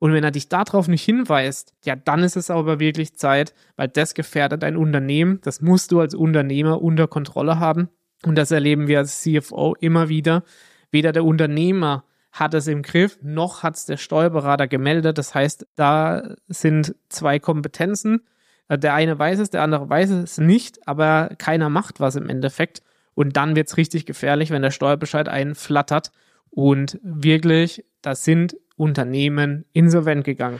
Und wenn er dich darauf nicht hinweist, ja, dann ist es aber wirklich Zeit, weil das gefährdet dein Unternehmen. Das musst du als Unternehmer unter Kontrolle haben. Und das erleben wir als CFO immer wieder. Weder der Unternehmer hat es im Griff, noch hat es der Steuerberater gemeldet. Das heißt, da sind zwei Kompetenzen. Der eine weiß es, der andere weiß es nicht, aber keiner macht was im Endeffekt. Und dann wird es richtig gefährlich, wenn der Steuerbescheid einflattert und wirklich, da sind Unternehmen insolvent gegangen.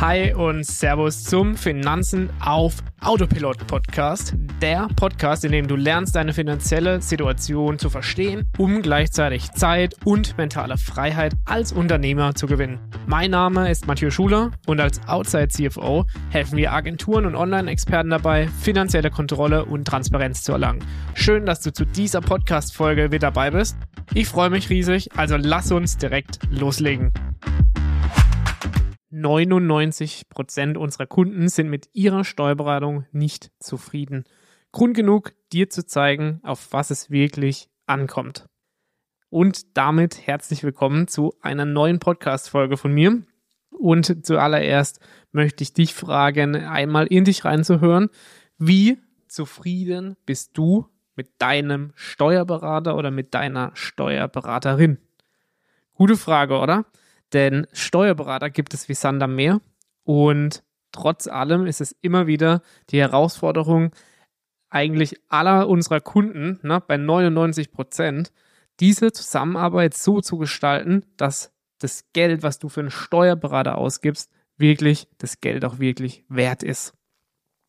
Hi und Servus zum Finanzen auf Autopilot Podcast. Der Podcast, in dem du lernst, deine finanzielle Situation zu verstehen, um gleichzeitig Zeit und mentale Freiheit als Unternehmer zu gewinnen. Mein Name ist Mathieu Schuler und als Outside CFO helfen wir Agenturen und Online-Experten dabei, finanzielle Kontrolle und Transparenz zu erlangen. Schön, dass du zu dieser Podcast-Folge wieder dabei bist. Ich freue mich riesig, also lass uns direkt loslegen. 99% unserer Kunden sind mit ihrer Steuerberatung nicht zufrieden. Grund genug, dir zu zeigen, auf was es wirklich ankommt. Und damit herzlich willkommen zu einer neuen Podcast-Folge von mir. Und zuallererst möchte ich dich fragen, einmal in dich reinzuhören. Wie zufrieden bist du mit deinem Steuerberater oder mit deiner Steuerberaterin? Gute Frage, oder? Denn Steuerberater gibt es wie Sander mehr und trotz allem ist es immer wieder die Herausforderung, eigentlich aller unserer Kunden, ne, bei 99 Prozent, diese Zusammenarbeit so zu gestalten, dass das Geld, was du für einen Steuerberater ausgibst, wirklich das Geld auch wirklich wert ist.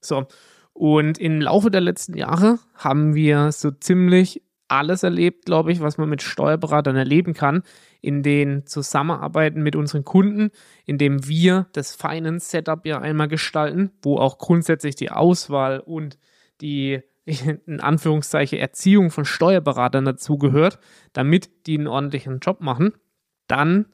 So. Und im Laufe der letzten Jahre haben wir so ziemlich alles erlebt, glaube ich, was man mit Steuerberatern erleben kann, in den Zusammenarbeiten mit unseren Kunden, indem wir das Finance Setup ja einmal gestalten, wo auch grundsätzlich die Auswahl und die in Anführungszeichen Erziehung von Steuerberatern dazugehört, damit die einen ordentlichen Job machen, dann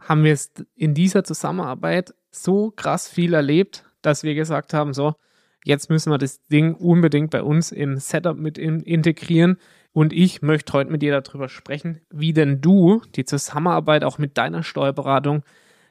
haben wir es in dieser Zusammenarbeit so krass viel erlebt, dass wir gesagt haben, so, Jetzt müssen wir das Ding unbedingt bei uns im Setup mit integrieren. Und ich möchte heute mit dir darüber sprechen, wie denn du die Zusammenarbeit auch mit deiner Steuerberatung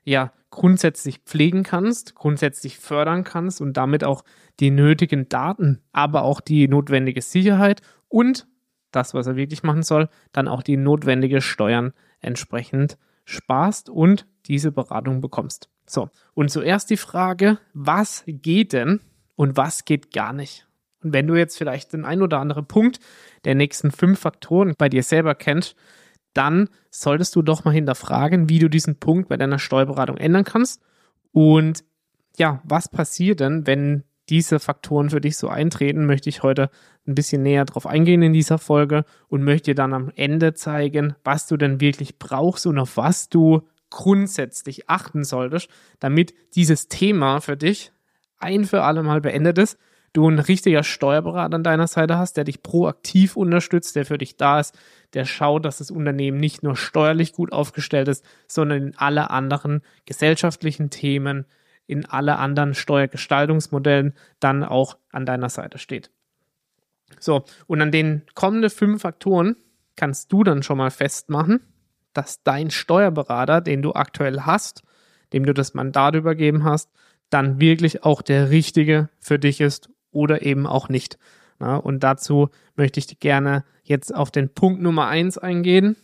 ja grundsätzlich pflegen kannst, grundsätzlich fördern kannst und damit auch die nötigen Daten, aber auch die notwendige Sicherheit und das, was er wirklich machen soll, dann auch die notwendige Steuern entsprechend sparst und diese Beratung bekommst. So, und zuerst die Frage, was geht denn und was geht gar nicht. Und wenn du jetzt vielleicht den ein oder anderen Punkt der nächsten fünf Faktoren bei dir selber kennst, dann solltest du doch mal hinterfragen, wie du diesen Punkt bei deiner Steuerberatung ändern kannst. Und ja, was passiert denn, wenn diese Faktoren für dich so eintreten, möchte ich heute ein bisschen näher drauf eingehen in dieser Folge und möchte dir dann am Ende zeigen, was du denn wirklich brauchst und auf was du grundsätzlich achten solltest, damit dieses Thema für dich ein für alle Mal beendet ist, du ein richtiger Steuerberater an deiner Seite hast, der dich proaktiv unterstützt, der für dich da ist, der schaut, dass das Unternehmen nicht nur steuerlich gut aufgestellt ist, sondern in alle anderen gesellschaftlichen Themen, in alle anderen Steuergestaltungsmodellen dann auch an deiner Seite steht. So, und an den kommenden fünf Faktoren kannst du dann schon mal festmachen, dass dein Steuerberater, den du aktuell hast, dem du das Mandat übergeben hast, dann wirklich auch der richtige für dich ist oder eben auch nicht. Na, und dazu möchte ich gerne jetzt auf den Punkt Nummer eins eingehen.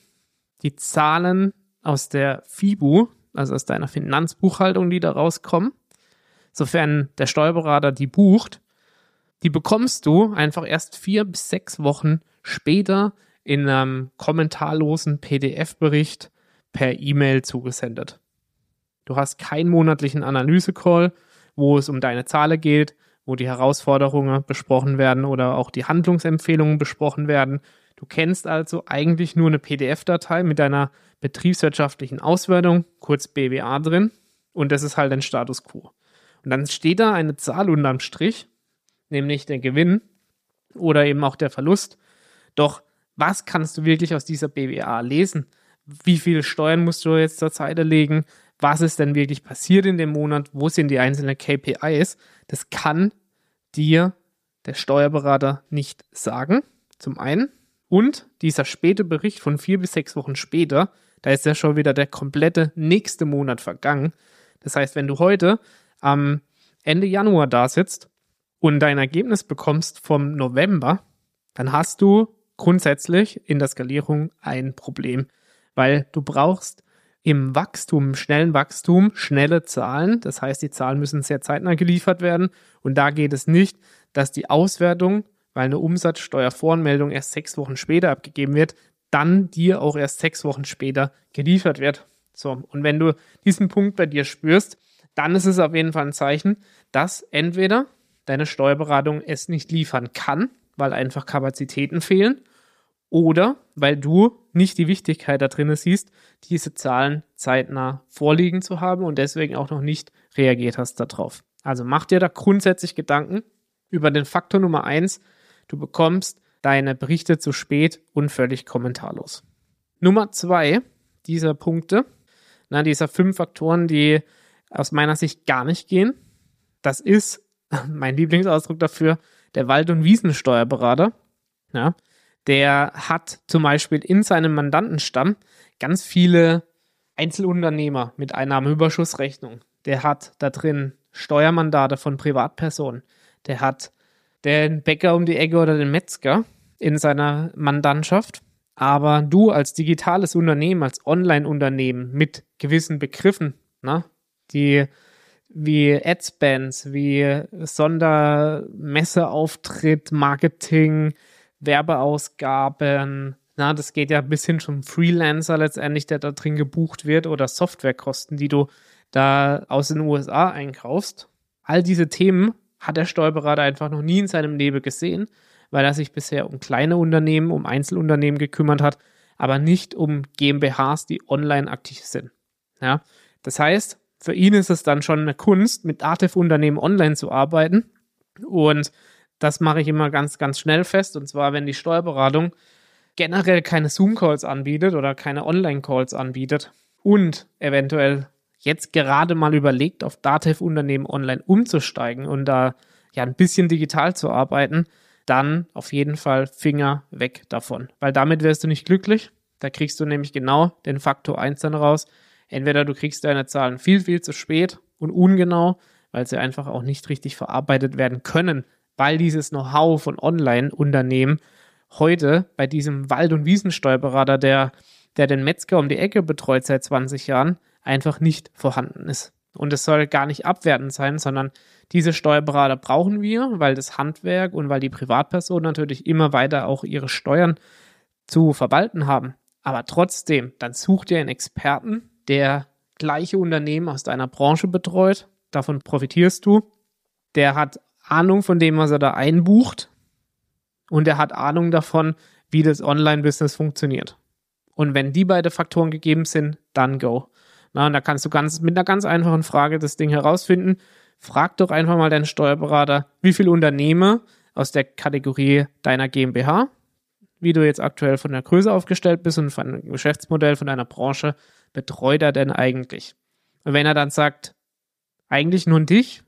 Die Zahlen aus der FIBU, also aus deiner Finanzbuchhaltung, die da rauskommen, sofern der Steuerberater die bucht, die bekommst du einfach erst vier bis sechs Wochen später in einem kommentarlosen PDF-Bericht per E-Mail zugesendet. Du hast keinen monatlichen Analyse-Call, wo es um deine Zahlen geht, wo die Herausforderungen besprochen werden oder auch die Handlungsempfehlungen besprochen werden. Du kennst also eigentlich nur eine PDF-Datei mit deiner betriebswirtschaftlichen Auswertung, kurz BWA drin, und das ist halt ein Status quo. Und dann steht da eine Zahl unterm Strich, nämlich der Gewinn oder eben auch der Verlust. Doch was kannst du wirklich aus dieser BWA lesen? Wie viele Steuern musst du jetzt zur Seite legen? Was ist denn wirklich passiert in dem Monat, wo sind die einzelnen KPIs, das kann dir der Steuerberater nicht sagen, zum einen. Und dieser späte Bericht von vier bis sechs Wochen später, da ist ja schon wieder der komplette nächste Monat vergangen. Das heißt, wenn du heute am Ende Januar da sitzt und dein Ergebnis bekommst vom November, dann hast du grundsätzlich in der Skalierung ein Problem, weil du brauchst im Wachstum, im schnellen Wachstum, schnelle Zahlen. Das heißt, die Zahlen müssen sehr zeitnah geliefert werden. Und da geht es nicht, dass die Auswertung, weil eine Umsatzsteuervoranmeldung erst sechs Wochen später abgegeben wird, dann dir auch erst sechs Wochen später geliefert wird. So, und wenn du diesen Punkt bei dir spürst, dann ist es auf jeden Fall ein Zeichen, dass entweder deine Steuerberatung es nicht liefern kann, weil einfach Kapazitäten fehlen, oder weil du nicht die Wichtigkeit da drin siehst, diese Zahlen zeitnah vorliegen zu haben und deswegen auch noch nicht reagiert hast darauf. Also mach dir da grundsätzlich Gedanken über den Faktor Nummer eins. Du bekommst deine Berichte zu spät und völlig kommentarlos. Nummer zwei dieser Punkte, na, dieser fünf Faktoren, die aus meiner Sicht gar nicht gehen, das ist mein Lieblingsausdruck dafür, der Wald- und Wiesensteuerberater. Ja, der hat zum Beispiel in seinem Mandantenstamm ganz viele Einzelunternehmer mit Einnahmeüberschussrechnung. Der hat da drin Steuermandate von Privatpersonen. Der hat den Bäcker um die Ecke oder den Metzger in seiner Mandantschaft. Aber du als digitales Unternehmen, als Online-Unternehmen mit gewissen Begriffen, ne, die wie Adspends, wie Sondermesseauftritt, Marketing, Werbeausgaben, na, das geht ja bis hin zum Freelancer letztendlich, der da drin gebucht wird oder Softwarekosten, die du da aus den USA einkaufst. All diese Themen hat der Steuerberater einfach noch nie in seinem Leben gesehen, weil er sich bisher um kleine Unternehmen, um Einzelunternehmen gekümmert hat, aber nicht um GmbHs, die online aktiv sind. Ja, das heißt, für ihn ist es dann schon eine Kunst, mit Dativ-Unternehmen online zu arbeiten und das mache ich immer ganz, ganz schnell fest. Und zwar, wenn die Steuerberatung generell keine Zoom-Calls anbietet oder keine Online-Calls anbietet und eventuell jetzt gerade mal überlegt, auf Datev-Unternehmen online umzusteigen und da ja ein bisschen digital zu arbeiten, dann auf jeden Fall Finger weg davon. Weil damit wirst du nicht glücklich. Da kriegst du nämlich genau den Faktor 1 dann raus. Entweder du kriegst deine Zahlen viel, viel zu spät und ungenau, weil sie einfach auch nicht richtig verarbeitet werden können weil dieses Know-how von Online-Unternehmen heute bei diesem Wald- und Wiesensteuerberater, der, der den Metzger um die Ecke betreut seit 20 Jahren, einfach nicht vorhanden ist. Und es soll gar nicht abwertend sein, sondern diese Steuerberater brauchen wir, weil das Handwerk und weil die Privatpersonen natürlich immer weiter auch ihre Steuern zu verwalten haben. Aber trotzdem, dann such dir einen Experten, der gleiche Unternehmen aus deiner Branche betreut. Davon profitierst du. Der hat Ahnung von dem, was er da einbucht. Und er hat Ahnung davon, wie das Online-Business funktioniert. Und wenn die beiden Faktoren gegeben sind, dann go. Na, und da kannst du ganz, mit einer ganz einfachen Frage das Ding herausfinden. Frag doch einfach mal deinen Steuerberater, wie viele Unternehmer aus der Kategorie deiner GmbH, wie du jetzt aktuell von der Größe aufgestellt bist und von dem Geschäftsmodell von deiner Branche, betreut er denn eigentlich? Und wenn er dann sagt, eigentlich nur dich,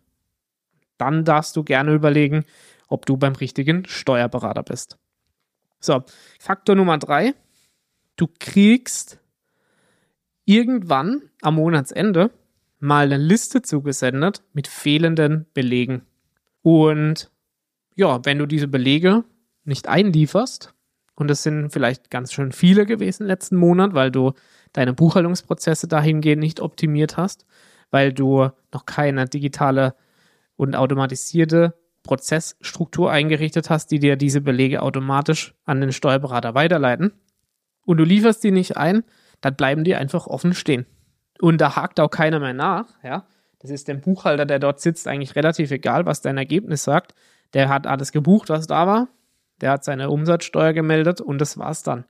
dann darfst du gerne überlegen, ob du beim richtigen Steuerberater bist. So, Faktor Nummer drei. Du kriegst irgendwann am Monatsende mal eine Liste zugesendet mit fehlenden Belegen. Und ja, wenn du diese Belege nicht einlieferst, und es sind vielleicht ganz schön viele gewesen letzten Monat, weil du deine Buchhaltungsprozesse dahingehend nicht optimiert hast, weil du noch keine digitale und automatisierte Prozessstruktur eingerichtet hast, die dir diese Belege automatisch an den Steuerberater weiterleiten und du lieferst die nicht ein, dann bleiben die einfach offen stehen. Und da hakt auch keiner mehr nach, ja. Das ist dem Buchhalter, der dort sitzt, eigentlich relativ egal, was dein Ergebnis sagt. Der hat alles gebucht, was da war. Der hat seine Umsatzsteuer gemeldet und das war's dann.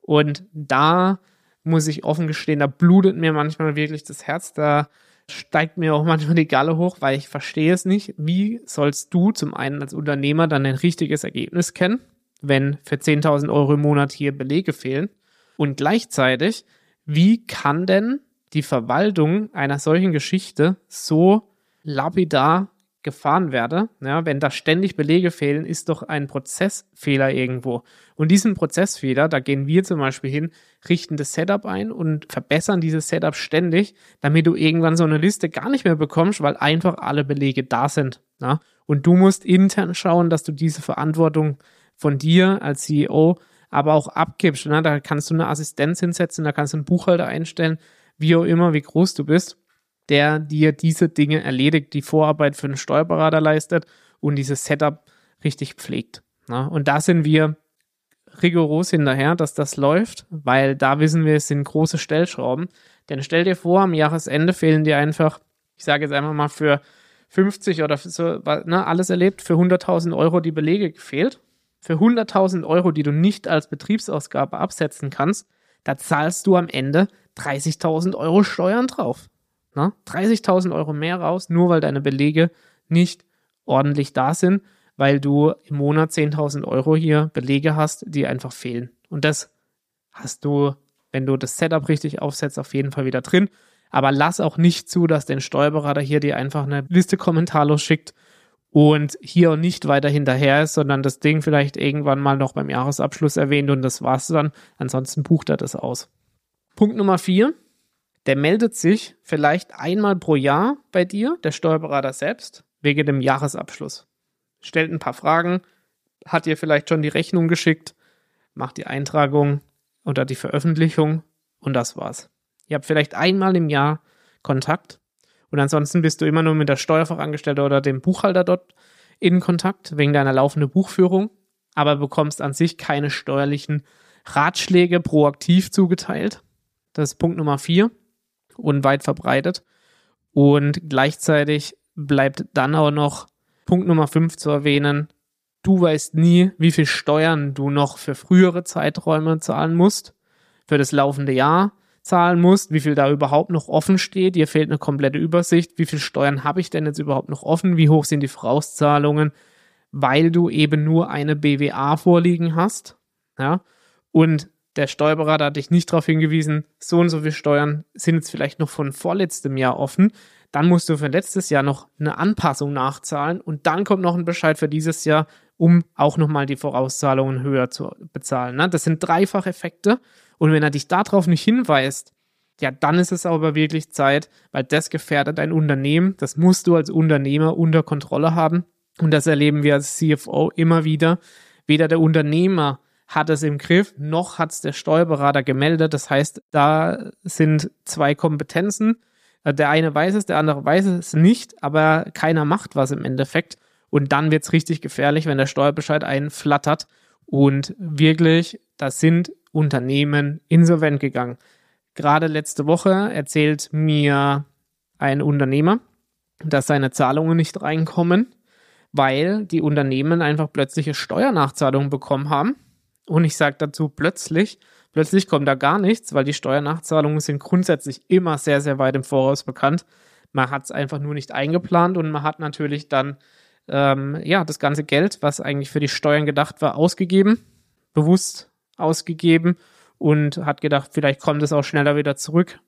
Und da muss ich offen gestehen, da blutet mir manchmal wirklich das Herz. Da steigt mir auch manchmal die Galle hoch, weil ich verstehe es nicht. Wie sollst du zum einen als Unternehmer dann ein richtiges Ergebnis kennen, wenn für 10.000 Euro im Monat hier Belege fehlen? Und gleichzeitig, wie kann denn die Verwaltung einer solchen Geschichte so lapidar gefahren werde, ja, wenn da ständig Belege fehlen, ist doch ein Prozessfehler irgendwo. Und diesen Prozessfehler, da gehen wir zum Beispiel hin, richten das Setup ein und verbessern dieses Setup ständig, damit du irgendwann so eine Liste gar nicht mehr bekommst, weil einfach alle Belege da sind. Ja. Und du musst intern schauen, dass du diese Verantwortung von dir als CEO aber auch abgibst. Ne? Da kannst du eine Assistenz hinsetzen, da kannst du einen Buchhalter einstellen, wie auch immer, wie groß du bist der dir diese Dinge erledigt, die Vorarbeit für einen Steuerberater leistet und dieses Setup richtig pflegt. Na? Und da sind wir rigoros hinterher, dass das läuft, weil da wissen wir, es sind große Stellschrauben. Denn stell dir vor, am Jahresende fehlen dir einfach, ich sage jetzt einfach mal für 50 oder so, ne, alles erlebt, für 100.000 Euro die Belege gefehlt. Für 100.000 Euro, die du nicht als Betriebsausgabe absetzen kannst, da zahlst du am Ende 30.000 Euro Steuern drauf. Ne? 30.000 Euro mehr raus, nur weil deine Belege nicht ordentlich da sind, weil du im Monat 10.000 Euro hier Belege hast, die einfach fehlen. Und das hast du, wenn du das Setup richtig aufsetzt, auf jeden Fall wieder drin. Aber lass auch nicht zu, dass dein Steuerberater hier dir einfach eine Liste kommentarlos schickt und hier nicht weiter hinterher ist, sondern das Ding vielleicht irgendwann mal noch beim Jahresabschluss erwähnt und das war's dann. Ansonsten bucht er das aus. Punkt Nummer vier der meldet sich vielleicht einmal pro Jahr bei dir, der Steuerberater selbst, wegen dem Jahresabschluss. Stellt ein paar Fragen, hat dir vielleicht schon die Rechnung geschickt, macht die Eintragung oder die Veröffentlichung und das war's. Ihr habt vielleicht einmal im Jahr Kontakt und ansonsten bist du immer nur mit der Steuerfachangestellte oder dem Buchhalter dort in Kontakt wegen deiner laufenden Buchführung, aber bekommst an sich keine steuerlichen Ratschläge proaktiv zugeteilt. Das ist Punkt Nummer vier und weit verbreitet. Und gleichzeitig bleibt dann auch noch Punkt Nummer 5 zu erwähnen. Du weißt nie, wie viel Steuern du noch für frühere Zeiträume zahlen musst, für das laufende Jahr zahlen musst, wie viel da überhaupt noch offen steht. Dir fehlt eine komplette Übersicht. Wie viel Steuern habe ich denn jetzt überhaupt noch offen? Wie hoch sind die Vorauszahlungen? Weil du eben nur eine BWA vorliegen hast. Ja. Und der Steuerberater hat dich nicht darauf hingewiesen, so und so viel Steuern sind jetzt vielleicht noch von vorletztem Jahr offen. Dann musst du für letztes Jahr noch eine Anpassung nachzahlen und dann kommt noch ein Bescheid für dieses Jahr, um auch nochmal die Vorauszahlungen höher zu bezahlen. Ne? Das sind Dreifacheffekte und wenn er dich darauf nicht hinweist, ja, dann ist es aber wirklich Zeit, weil das gefährdet dein Unternehmen. Das musst du als Unternehmer unter Kontrolle haben. Und das erleben wir als CFO immer wieder. Weder der Unternehmer hat es im Griff, noch hat es der Steuerberater gemeldet. Das heißt, da sind zwei Kompetenzen. Äh, der eine weiß es, der andere weiß es nicht, aber keiner macht was im Endeffekt. Und dann wird es richtig gefährlich, wenn der Steuerbescheid einflattert. Und wirklich, da sind Unternehmen insolvent gegangen. Gerade letzte Woche erzählt mir ein Unternehmer, dass seine Zahlungen nicht reinkommen, weil die Unternehmen einfach plötzliche Steuernachzahlungen bekommen haben und ich sage dazu plötzlich, plötzlich kommt da gar nichts, weil die Steuernachzahlungen sind grundsätzlich immer sehr, sehr weit im Voraus bekannt. Man hat es einfach nur nicht eingeplant und man hat natürlich dann ähm, ja das ganze Geld, was eigentlich für die Steuern gedacht war, ausgegeben, bewusst ausgegeben und hat gedacht, vielleicht kommt es auch schneller wieder zurück.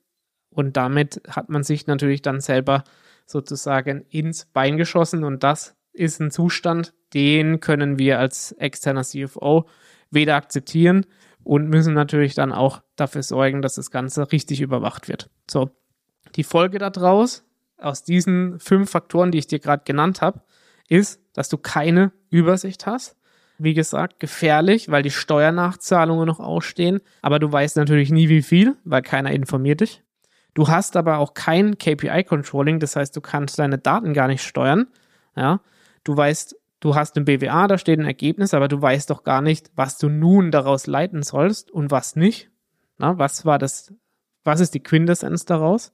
Und damit hat man sich natürlich dann selber sozusagen ins Bein geschossen und das ist ein Zustand, den können wir als externer CFO weder akzeptieren und müssen natürlich dann auch dafür sorgen, dass das Ganze richtig überwacht wird. So, die Folge daraus, aus diesen fünf Faktoren, die ich dir gerade genannt habe, ist, dass du keine Übersicht hast. Wie gesagt, gefährlich, weil die Steuernachzahlungen noch ausstehen, aber du weißt natürlich nie wie viel, weil keiner informiert dich. Du hast aber auch kein KPI-Controlling, das heißt, du kannst deine Daten gar nicht steuern. Ja, du weißt du hast ein BWA, da steht ein Ergebnis, aber du weißt doch gar nicht, was du nun daraus leiten sollst und was nicht. Na, was war das, was ist die Quintessenz daraus?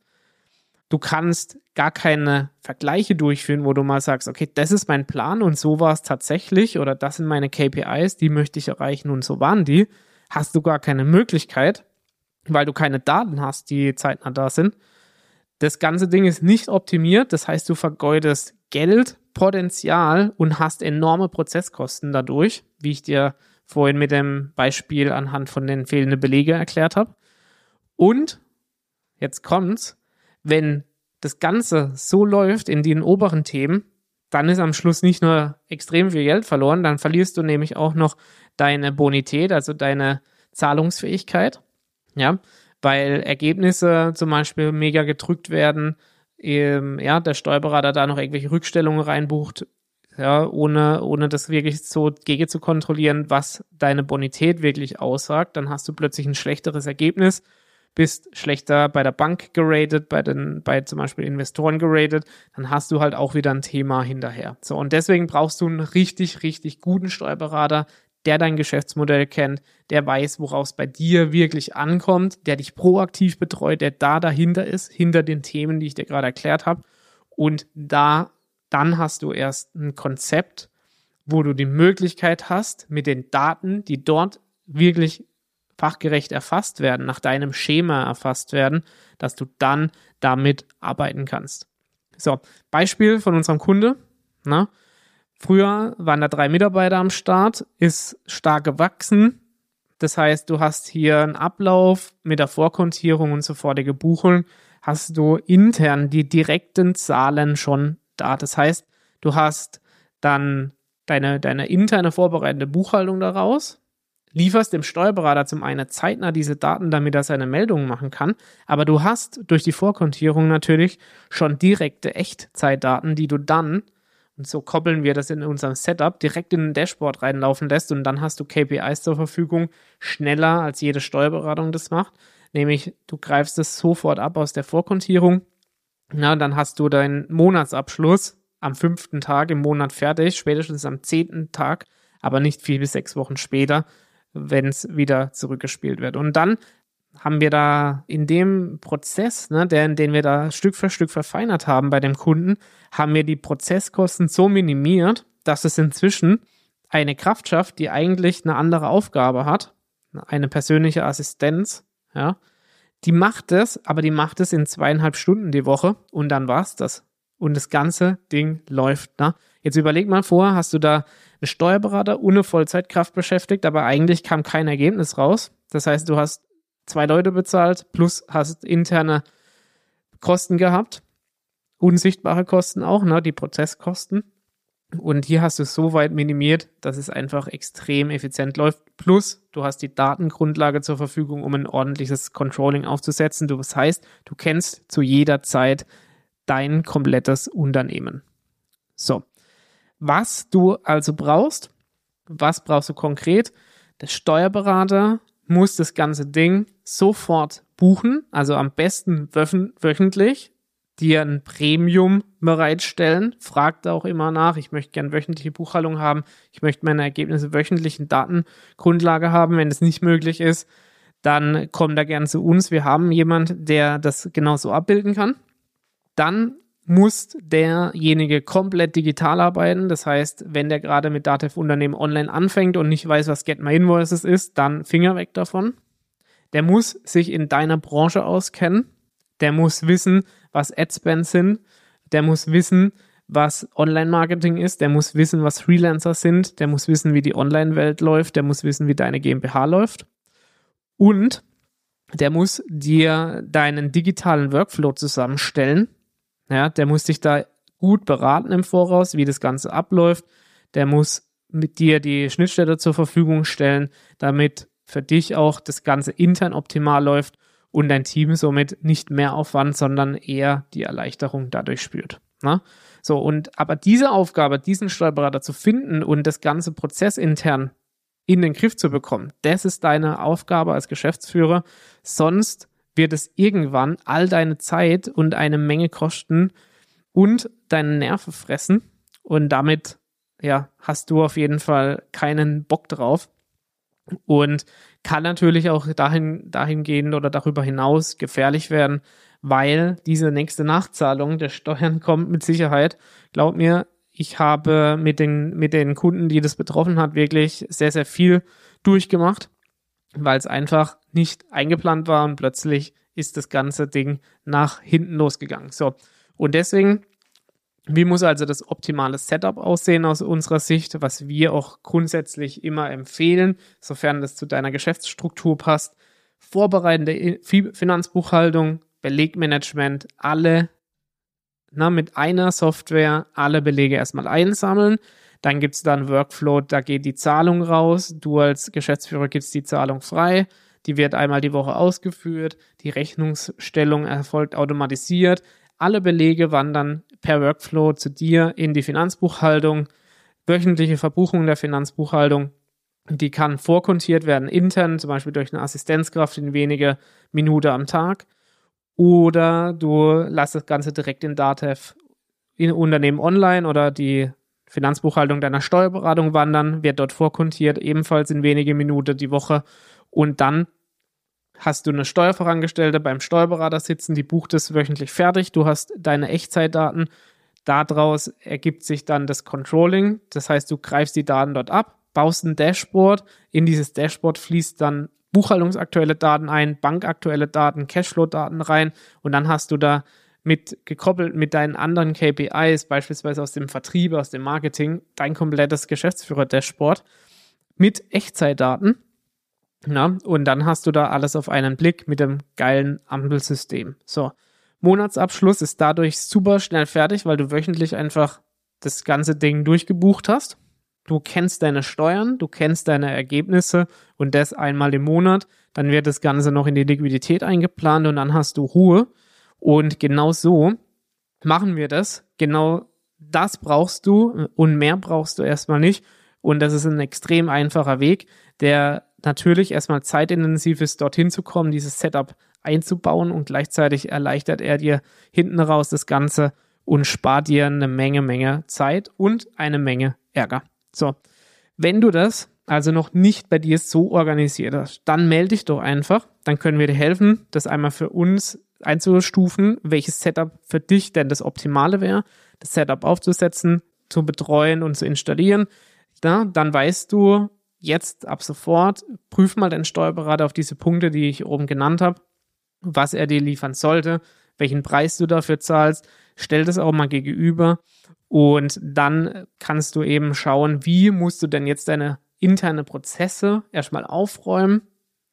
Du kannst gar keine Vergleiche durchführen, wo du mal sagst, okay, das ist mein Plan und so war es tatsächlich oder das sind meine KPIs, die möchte ich erreichen und so waren die. Hast du gar keine Möglichkeit, weil du keine Daten hast, die zeitnah da sind. Das ganze Ding ist nicht optimiert, das heißt, du vergeudest Geld, Potenzial und hast enorme Prozesskosten dadurch, wie ich dir vorhin mit dem Beispiel anhand von den fehlenden Belege erklärt habe. Und jetzt kommt's, wenn das Ganze so läuft in den oberen Themen, dann ist am Schluss nicht nur extrem viel Geld verloren, dann verlierst du nämlich auch noch deine Bonität, also deine Zahlungsfähigkeit. Ja, weil Ergebnisse zum Beispiel mega gedrückt werden, ähm, ja, der Steuerberater da noch irgendwelche Rückstellungen reinbucht, ja, ohne, ohne das wirklich so gegen zu kontrollieren, was deine Bonität wirklich aussagt, dann hast du plötzlich ein schlechteres Ergebnis, bist schlechter bei der Bank geratet, bei den, bei zum Beispiel Investoren geratet, dann hast du halt auch wieder ein Thema hinterher. So, und deswegen brauchst du einen richtig, richtig guten Steuerberater, der dein Geschäftsmodell kennt, der weiß, worauf es bei dir wirklich ankommt, der dich proaktiv betreut, der da dahinter ist, hinter den Themen, die ich dir gerade erklärt habe. Und da, dann hast du erst ein Konzept, wo du die Möglichkeit hast, mit den Daten, die dort wirklich fachgerecht erfasst werden, nach deinem Schema erfasst werden, dass du dann damit arbeiten kannst. So, Beispiel von unserem Kunde. Na, Früher waren da drei Mitarbeiter am Start, ist stark gewachsen. Das heißt, du hast hier einen Ablauf mit der Vorkontierung und sofortige Buchung, hast du intern die direkten Zahlen schon da. Das heißt, du hast dann deine, deine interne vorbereitende Buchhaltung daraus, lieferst dem Steuerberater zum einen zeitnah diese Daten, damit er seine Meldungen machen kann, aber du hast durch die Vorkontierung natürlich schon direkte Echtzeitdaten, die du dann und so koppeln wir das in unserem Setup direkt in ein Dashboard reinlaufen lässt und dann hast du KPIs zur Verfügung, schneller als jede Steuerberatung das macht. Nämlich du greifst es sofort ab aus der Vorkontierung. Na, dann hast du deinen Monatsabschluss am fünften Tag im Monat fertig, spätestens am zehnten Tag, aber nicht vier bis sechs Wochen später, wenn es wieder zurückgespielt wird. Und dann haben wir da in dem Prozess, ne, den, den wir da Stück für Stück verfeinert haben bei dem Kunden, haben wir die Prozesskosten so minimiert, dass es inzwischen eine Kraft schafft, die eigentlich eine andere Aufgabe hat, eine persönliche Assistenz, ja, die macht es, aber die macht es in zweieinhalb Stunden die Woche und dann war's das. Und das ganze Ding läuft. Ne? Jetzt überleg mal vor, hast du da einen Steuerberater ohne Vollzeitkraft beschäftigt, aber eigentlich kam kein Ergebnis raus. Das heißt, du hast zwei Leute bezahlt, plus hast interne Kosten gehabt, unsichtbare Kosten auch, ne, die Prozesskosten. Und hier hast du es so weit minimiert, dass es einfach extrem effizient läuft. Plus, du hast die Datengrundlage zur Verfügung, um ein ordentliches Controlling aufzusetzen. Du, das heißt, du kennst zu jeder Zeit dein komplettes Unternehmen. So. Was du also brauchst, was brauchst du konkret? Der Steuerberater muss das ganze Ding sofort buchen, also am besten wöchentlich, dir ein Premium bereitstellen. Fragt auch immer nach, ich möchte gerne wöchentliche Buchhaltung haben, ich möchte meine Ergebnisse wöchentlich in Datengrundlage haben. Wenn es nicht möglich ist, dann komm da gerne zu uns. Wir haben jemand, der das genauso abbilden kann. Dann muss derjenige komplett digital arbeiten. Das heißt, wenn der gerade mit Datev-Unternehmen online anfängt und nicht weiß, was Get My Invoices ist, dann Finger weg davon. Der muss sich in deiner Branche auskennen. Der muss wissen, was Adspends sind. Der muss wissen, was Online-Marketing ist. Der muss wissen, was Freelancer sind. Der muss wissen, wie die Online-Welt läuft. Der muss wissen, wie deine GmbH läuft. Und der muss dir deinen digitalen Workflow zusammenstellen ja, der muss dich da gut beraten im Voraus, wie das Ganze abläuft. Der muss mit dir die Schnittstelle zur Verfügung stellen, damit für dich auch das Ganze intern optimal läuft und dein Team somit nicht mehr Aufwand, sondern eher die Erleichterung dadurch spürt. Na? So, und aber diese Aufgabe, diesen Steuerberater zu finden und das ganze Prozess intern in den Griff zu bekommen, das ist deine Aufgabe als Geschäftsführer. Sonst wird es irgendwann all deine Zeit und eine Menge kosten und deine Nerven fressen. Und damit, ja, hast du auf jeden Fall keinen Bock drauf. Und kann natürlich auch dahin, dahingehend oder darüber hinaus gefährlich werden, weil diese nächste Nachzahlung der Steuern kommt mit Sicherheit. Glaub mir, ich habe mit den, mit den Kunden, die das betroffen hat, wirklich sehr, sehr viel durchgemacht weil es einfach nicht eingeplant war und plötzlich ist das ganze Ding nach hinten losgegangen. So, und deswegen, wie muss also das optimale Setup aussehen aus unserer Sicht, was wir auch grundsätzlich immer empfehlen, sofern das zu deiner Geschäftsstruktur passt? Vorbereitende Finanzbuchhaltung, Belegmanagement, alle na, mit einer Software alle Belege erstmal einsammeln. Dann gibt es dann Workflow, da geht die Zahlung raus. Du als Geschäftsführer gibst die Zahlung frei. Die wird einmal die Woche ausgeführt. Die Rechnungsstellung erfolgt automatisiert. Alle Belege wandern per Workflow zu dir in die Finanzbuchhaltung. Wöchentliche Verbuchung der Finanzbuchhaltung die kann vorkontiert werden intern, zum Beispiel durch eine Assistenzkraft in wenige Minuten am Tag. Oder du lässt das Ganze direkt in Datev in Unternehmen online oder die Finanzbuchhaltung deiner Steuerberatung wandern, wird dort vorkontiert, ebenfalls in wenige Minuten die Woche. Und dann hast du eine Steuerfachangestellte beim Steuerberater sitzen, die bucht es wöchentlich fertig. Du hast deine Echtzeitdaten. Daraus ergibt sich dann das Controlling. Das heißt, du greifst die Daten dort ab, baust ein Dashboard. In dieses Dashboard fließt dann buchhaltungsaktuelle Daten ein, bankaktuelle Daten, Cashflow-Daten rein und dann hast du da mit gekoppelt mit deinen anderen KPIs, beispielsweise aus dem Vertrieb, aus dem Marketing, dein komplettes Geschäftsführer-Dashboard mit Echtzeitdaten. Na, und dann hast du da alles auf einen Blick mit dem geilen Ampelsystem. So, Monatsabschluss ist dadurch super schnell fertig, weil du wöchentlich einfach das ganze Ding durchgebucht hast. Du kennst deine Steuern, du kennst deine Ergebnisse und das einmal im Monat. Dann wird das Ganze noch in die Liquidität eingeplant und dann hast du Ruhe. Und genau so machen wir das. Genau das brauchst du und mehr brauchst du erstmal nicht. Und das ist ein extrem einfacher Weg, der natürlich erstmal zeitintensiv ist, dorthin zu kommen, dieses Setup einzubauen und gleichzeitig erleichtert er dir hinten raus das Ganze und spart dir eine Menge, Menge Zeit und eine Menge Ärger. So, wenn du das also noch nicht bei dir so organisiert hast, dann melde dich doch einfach. Dann können wir dir helfen, das einmal für uns einzustufen, welches Setup für dich denn das Optimale wäre, das Setup aufzusetzen, zu betreuen und zu installieren. Ja, dann weißt du jetzt ab sofort, prüf mal deinen Steuerberater auf diese Punkte, die ich oben genannt habe, was er dir liefern sollte, welchen Preis du dafür zahlst. Stell das auch mal gegenüber und dann kannst du eben schauen, wie musst du denn jetzt deine interne Prozesse erstmal aufräumen,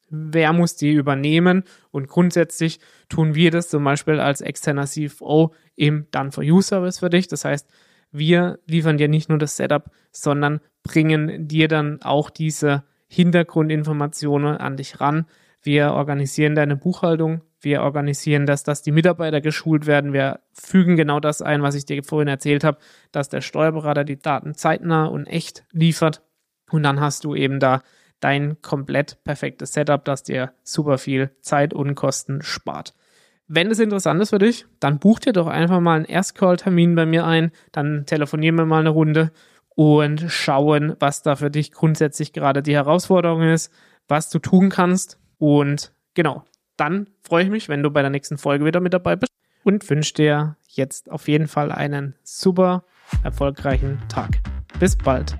wer muss die übernehmen und grundsätzlich tun wir das zum Beispiel als externer CFO im Done-for-You-Service für dich. Das heißt, wir liefern dir nicht nur das Setup, sondern bringen dir dann auch diese Hintergrundinformationen an dich ran. Wir organisieren deine Buchhaltung, wir organisieren das, dass die Mitarbeiter geschult werden. Wir fügen genau das ein, was ich dir vorhin erzählt habe, dass der Steuerberater die Daten zeitnah und echt liefert. Und dann hast du eben da dein komplett perfektes Setup, das dir super viel Zeit und Kosten spart. Wenn es interessant ist für dich, dann buch dir doch einfach mal einen Erstcall-Termin bei mir ein, dann telefonieren wir mal eine Runde und schauen, was da für dich grundsätzlich gerade die Herausforderung ist, was du tun kannst. Und genau, dann freue ich mich, wenn du bei der nächsten Folge wieder mit dabei bist und wünsche dir jetzt auf jeden Fall einen super erfolgreichen Tag. Bis bald.